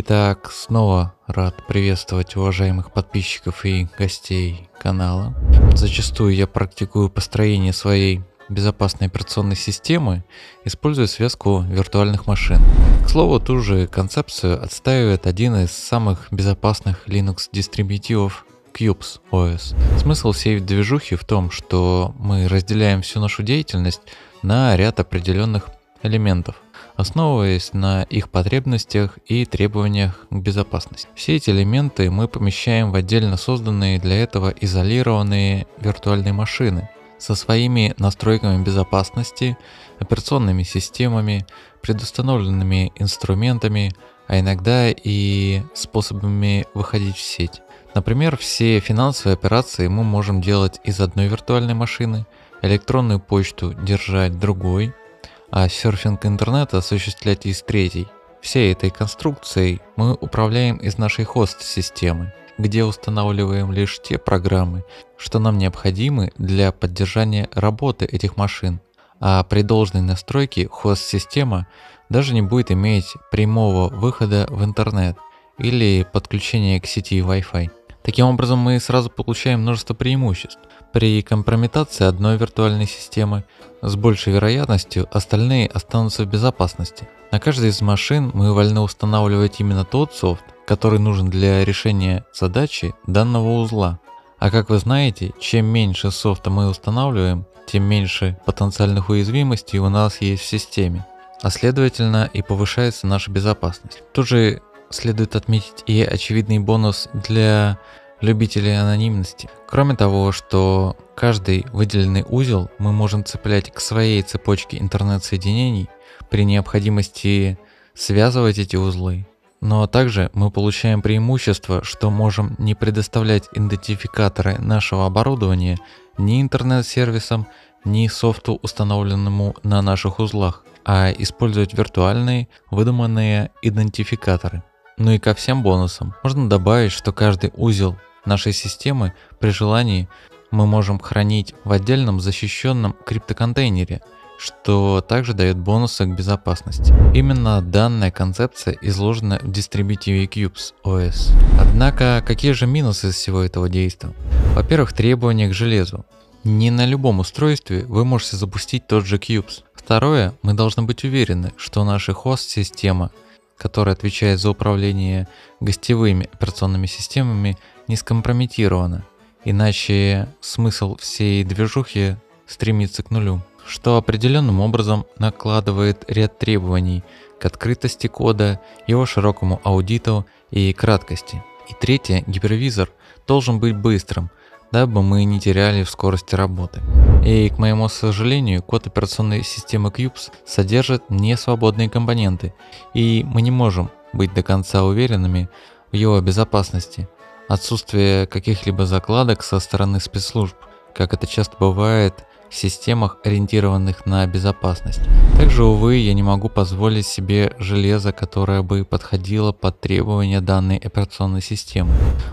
Итак, снова рад приветствовать уважаемых подписчиков и гостей канала. Зачастую я практикую построение своей безопасной операционной системы, используя связку виртуальных машин. К слову, ту же концепцию отстаивает один из самых безопасных Linux дистрибутивов Cubes OS. Смысл всей движухи в том, что мы разделяем всю нашу деятельность на ряд определенных элементов, основываясь на их потребностях и требованиях к безопасности. Все эти элементы мы помещаем в отдельно созданные для этого изолированные виртуальные машины со своими настройками безопасности, операционными системами, предустановленными инструментами, а иногда и способами выходить в сеть. Например, все финансовые операции мы можем делать из одной виртуальной машины, электронную почту держать другой, а серфинг интернета осуществлять из третьей. Всей этой конструкцией мы управляем из нашей хост-системы, где устанавливаем лишь те программы, что нам необходимы для поддержания работы этих машин, а при должной настройке хост-система даже не будет иметь прямого выхода в интернет или подключения к сети Wi-Fi. Таким образом мы сразу получаем множество преимуществ. При компрометации одной виртуальной системы с большей вероятностью остальные останутся в безопасности. На каждой из машин мы вольны устанавливать именно тот софт, который нужен для решения задачи данного узла. А как вы знаете, чем меньше софта мы устанавливаем, тем меньше потенциальных уязвимостей у нас есть в системе. А следовательно и повышается наша безопасность. Тут же следует отметить и очевидный бонус для любителей анонимности. Кроме того, что каждый выделенный узел мы можем цеплять к своей цепочке интернет-соединений при необходимости связывать эти узлы. Но также мы получаем преимущество, что можем не предоставлять идентификаторы нашего оборудования ни интернет-сервисам, ни софту, установленному на наших узлах, а использовать виртуальные выдуманные идентификаторы. Ну и ко всем бонусам можно добавить, что каждый узел нашей системы при желании мы можем хранить в отдельном защищенном криптоконтейнере, что также дает бонусы к безопасности. Именно данная концепция изложена в дистрибутиве Cubes OS. Однако, какие же минусы всего этого действия? Во-первых, требования к железу. Не на любом устройстве вы можете запустить тот же Cubes. Второе, мы должны быть уверены, что наша хост-система – которая отвечает за управление гостевыми операционными системами, не скомпрометирована, иначе смысл всей движухи стремится к нулю, что определенным образом накладывает ряд требований к открытости кода, его широкому аудиту и краткости. И третье, гипервизор должен быть быстрым, дабы мы не теряли в скорости работы. И, к моему сожалению, код операционной системы Cubes содержит несвободные компоненты, и мы не можем быть до конца уверенными в его безопасности. Отсутствие каких-либо закладок со стороны спецслужб, как это часто бывает в системах, ориентированных на безопасность. Также, увы, я не могу позволить себе железо, которое бы подходило под требования данной операционной системы.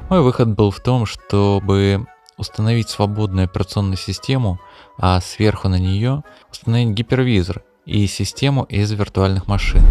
Мой выход был в том, чтобы установить свободную операционную систему, а сверху на нее установить гипервизор и систему из виртуальных машин.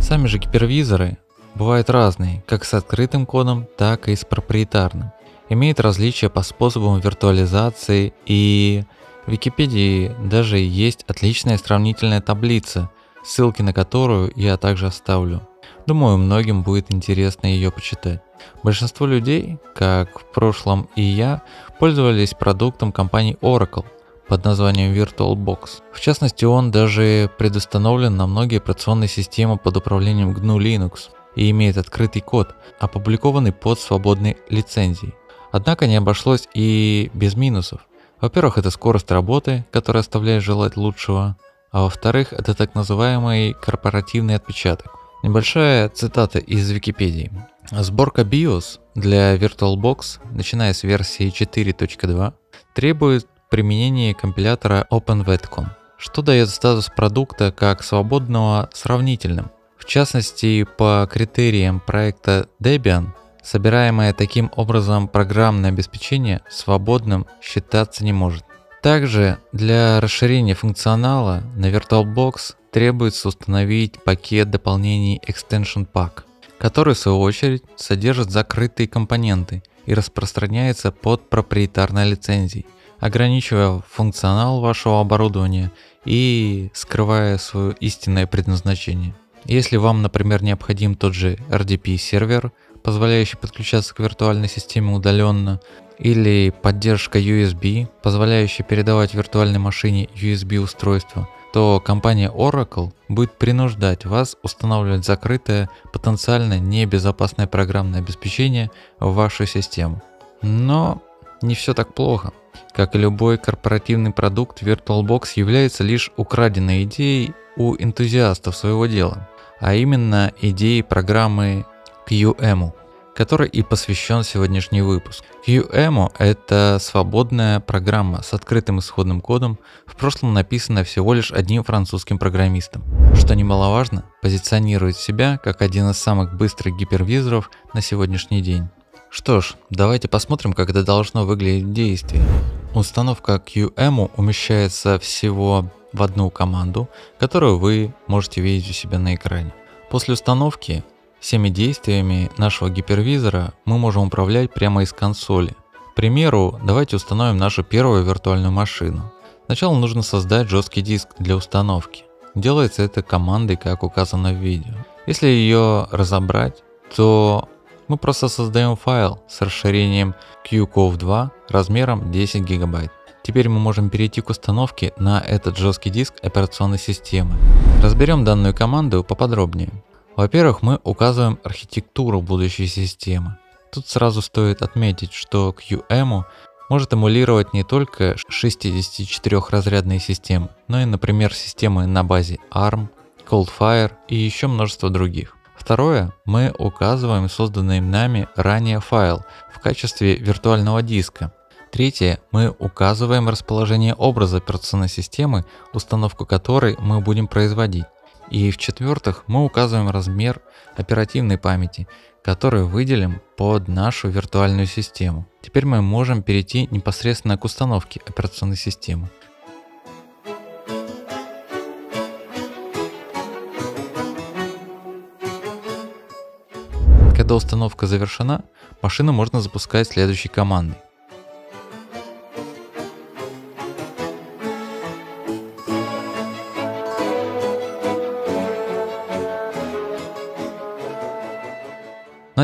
Сами же гипервизоры бывают разные, как с открытым кодом, так и с проприетарным. Имеют различия по способам виртуализации и в Википедии даже есть отличная сравнительная таблица, ссылки на которую я также оставлю. Думаю, многим будет интересно ее почитать. Большинство людей, как в прошлом и я, пользовались продуктом компании Oracle под названием VirtualBox. В частности, он даже предустановлен на многие операционные системы под управлением GNU Linux и имеет открытый код, опубликованный под свободной лицензией. Однако не обошлось и без минусов. Во-первых, это скорость работы, которая оставляет желать лучшего, а во-вторых, это так называемый корпоративный отпечаток. Небольшая цитата из Википедии. Сборка BIOS для VirtualBox, начиная с версии 4.2, требует применения компилятора OpenVetcon, что дает статус продукта как свободного сравнительным. В частности, по критериям проекта Debian, собираемое таким образом программное обеспечение свободным считаться не может. Также для расширения функционала на VirtualBox требуется установить пакет дополнений Extension Pack, который в свою очередь содержит закрытые компоненты и распространяется под проприетарной лицензией, ограничивая функционал вашего оборудования и скрывая свое истинное предназначение. Если вам, например, необходим тот же RDP сервер, позволяющий подключаться к виртуальной системе удаленно, или поддержка USB, позволяющая передавать виртуальной машине USB устройство, то компания Oracle будет принуждать вас устанавливать закрытое, потенциально небезопасное программное обеспечение в вашу систему. Но не все так плохо. Как и любой корпоративный продукт, VirtualBox является лишь украденной идеей у энтузиастов своего дела, а именно идеей программы QEMU которой и посвящен сегодняшний выпуск. QEMO – это свободная программа с открытым исходным кодом, в прошлом написанная всего лишь одним французским программистом. Что немаловажно, позиционирует себя как один из самых быстрых гипервизоров на сегодняшний день. Что ж, давайте посмотрим, как это должно выглядеть в действии. Установка QEMO умещается всего в одну команду, которую вы можете видеть у себя на экране. После установки Всеми действиями нашего гипервизора мы можем управлять прямо из консоли. К примеру, давайте установим нашу первую виртуальную машину. Сначала нужно создать жесткий диск для установки. Делается это командой, как указано в видео. Если ее разобрать, то мы просто создаем файл с расширением QCOV2 размером 10 гигабайт. Теперь мы можем перейти к установке на этот жесткий диск операционной системы. Разберем данную команду поподробнее. Во-первых, мы указываем архитектуру будущей системы. Тут сразу стоит отметить, что QEMU может эмулировать не только 64-разрядные системы, но и, например, системы на базе ARM, Coldfire и еще множество других. Второе, мы указываем созданный нами ранее файл в качестве виртуального диска. Третье, мы указываем расположение образа операционной системы, установку которой мы будем производить. И в-четвертых, мы указываем размер оперативной памяти, который выделим под нашу виртуальную систему. Теперь мы можем перейти непосредственно к установке операционной системы. Когда установка завершена, машину можно запускать следующей командой.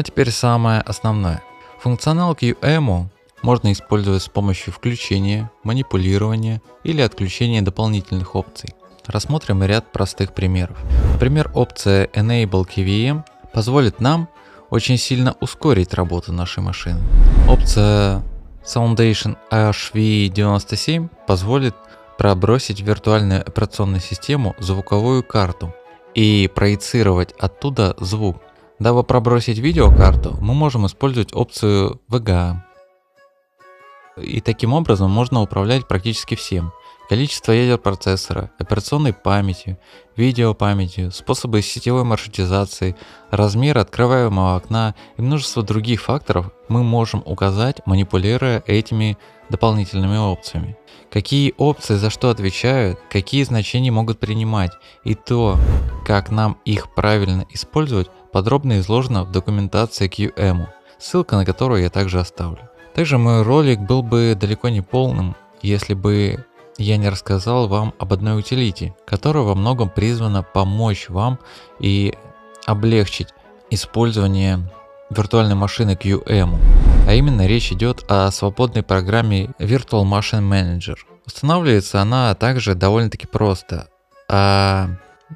А теперь самое основное. Функционал QEMU можно использовать с помощью включения, манипулирования или отключения дополнительных опций. Рассмотрим ряд простых примеров. Например, опция Enable KVM позволит нам очень сильно ускорить работу нашей машины. Опция Foundation HV97 позволит пробросить в виртуальную операционную систему звуковую карту и проецировать оттуда звук Дабы пробросить видеокарту, мы можем использовать опцию VGA. И таким образом можно управлять практически всем. Количество ядер процессора, операционной памятью, видеопамятью, способы сетевой маршрутизации, размер открываемого окна и множество других факторов мы можем указать, манипулируя этими дополнительными опциями. Какие опции за что отвечают, какие значения могут принимать и то, как нам их правильно использовать, подробно изложено в документации QEMU, ссылка на которую я также оставлю. Также мой ролик был бы далеко не полным, если бы я не рассказал вам об одной утилите, которая во многом призвана помочь вам и облегчить использование виртуальной машины QEMU. А именно речь идет о свободной программе Virtual Machine Manager. Устанавливается она также довольно-таки просто, а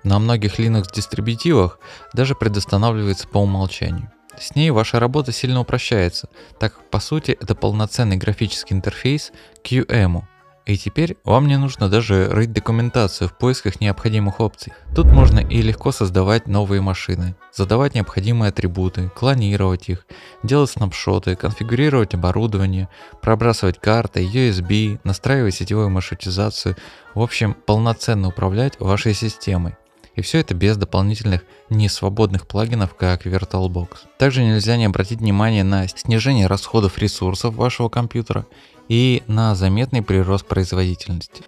на многих Linux дистрибутивах даже предустанавливается по умолчанию. С ней ваша работа сильно упрощается, так как по сути это полноценный графический интерфейс QEMU, и теперь вам не нужно даже рыть документацию в поисках необходимых опций. Тут можно и легко создавать новые машины, задавать необходимые атрибуты, клонировать их, делать снапшоты, конфигурировать оборудование, пробрасывать карты, USB, настраивать сетевую маршрутизацию, в общем полноценно управлять вашей системой. И все это без дополнительных несвободных плагинов, как VirtualBox. Также нельзя не обратить внимание на снижение расходов ресурсов вашего компьютера и на заметный прирост производительности.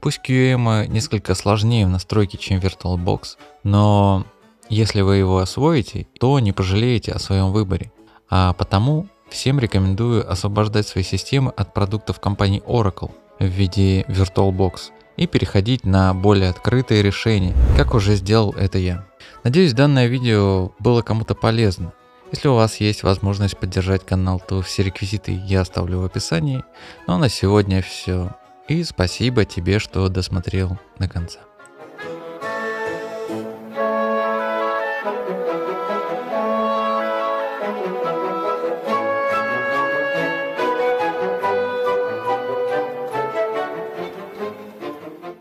Пусть QEMU несколько сложнее в настройке, чем VirtualBox, но Если вы его освоите, то не пожалеете о своем выборе. А потому всем рекомендую освобождать свои системы от продуктов компании Oracle в виде VirtualBox и переходить на более открытые решения, как уже сделал это я. Надеюсь, данное видео было кому-то полезно. Если у вас есть возможность поддержать канал, то все реквизиты я оставлю в описании. Ну а на сегодня все. И спасибо тебе, что досмотрел до конца.